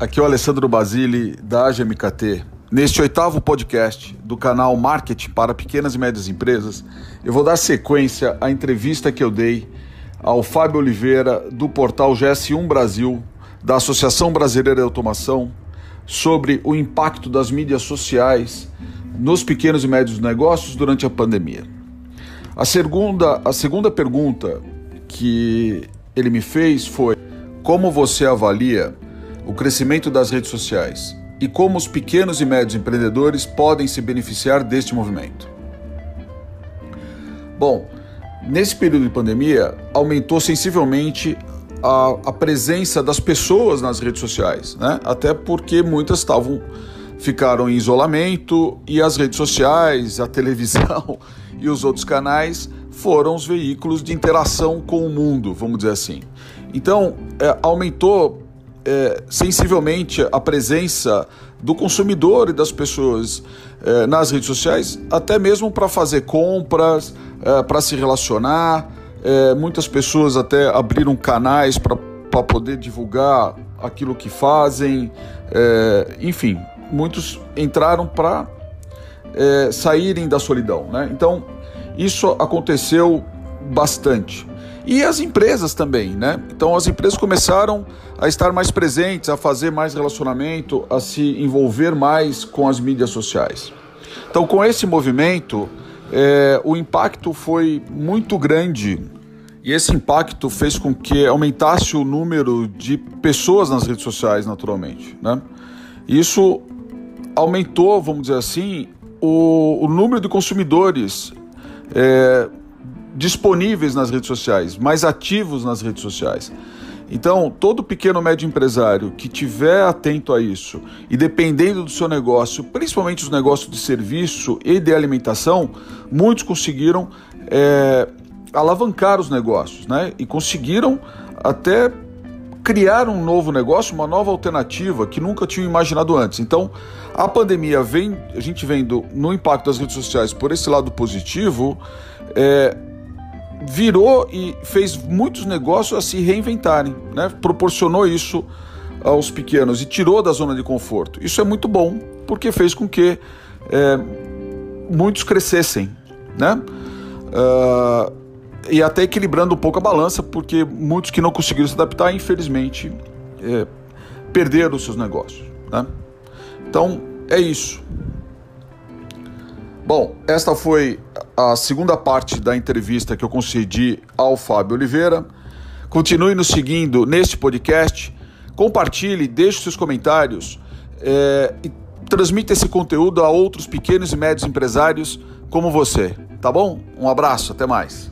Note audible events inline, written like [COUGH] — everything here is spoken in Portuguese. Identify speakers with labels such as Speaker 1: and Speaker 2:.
Speaker 1: Aqui é o Alessandro Basile da AGMKT. Neste oitavo podcast do canal Marketing para Pequenas e Médias Empresas, eu vou dar sequência à entrevista que eu dei ao Fábio Oliveira do portal GS1 Brasil, da Associação Brasileira de Automação, sobre o impacto das mídias sociais nos pequenos e médios negócios durante a pandemia. A segunda, a segunda pergunta que ele me fez foi: como você avalia o crescimento das redes sociais e como os pequenos e médios empreendedores podem se beneficiar deste movimento. Bom, nesse período de pandemia, aumentou sensivelmente a, a presença das pessoas nas redes sociais, né? até porque muitas estavam ficaram em isolamento e as redes sociais, a televisão [LAUGHS] e os outros canais foram os veículos de interação com o mundo, vamos dizer assim. Então, é, aumentou é, sensivelmente a presença do consumidor e das pessoas é, nas redes sociais, até mesmo para fazer compras, é, para se relacionar. É, muitas pessoas até abriram canais para poder divulgar aquilo que fazem. É, enfim, muitos entraram para é, saírem da solidão. Né? Então, isso aconteceu bastante. E as empresas também, né? Então as empresas começaram a estar mais presentes, a fazer mais relacionamento, a se envolver mais com as mídias sociais. Então, com esse movimento, é, o impacto foi muito grande e esse impacto fez com que aumentasse o número de pessoas nas redes sociais, naturalmente. Né? Isso aumentou, vamos dizer assim, o, o número de consumidores. É, disponíveis nas redes sociais, mais ativos nas redes sociais. Então, todo pequeno médio empresário que tiver atento a isso e dependendo do seu negócio, principalmente os negócios de serviço e de alimentação, muitos conseguiram é, alavancar os negócios, né? E conseguiram até criar um novo negócio, uma nova alternativa que nunca tinham imaginado antes. Então, a pandemia vem, a gente vendo no impacto das redes sociais por esse lado positivo, é, virou e fez muitos negócios a se reinventarem, né? proporcionou isso aos pequenos e tirou da zona de conforto. Isso é muito bom, porque fez com que é, muitos crescessem, né? Uh, e até equilibrando um pouco a balança, porque muitos que não conseguiram se adaptar, infelizmente, é, perderam os seus negócios. Né? Então, é isso. Bom, esta foi a segunda parte da entrevista que eu concedi ao Fábio Oliveira. Continue nos seguindo neste podcast, compartilhe, deixe seus comentários é, e transmita esse conteúdo a outros pequenos e médios empresários como você, tá bom? Um abraço, até mais.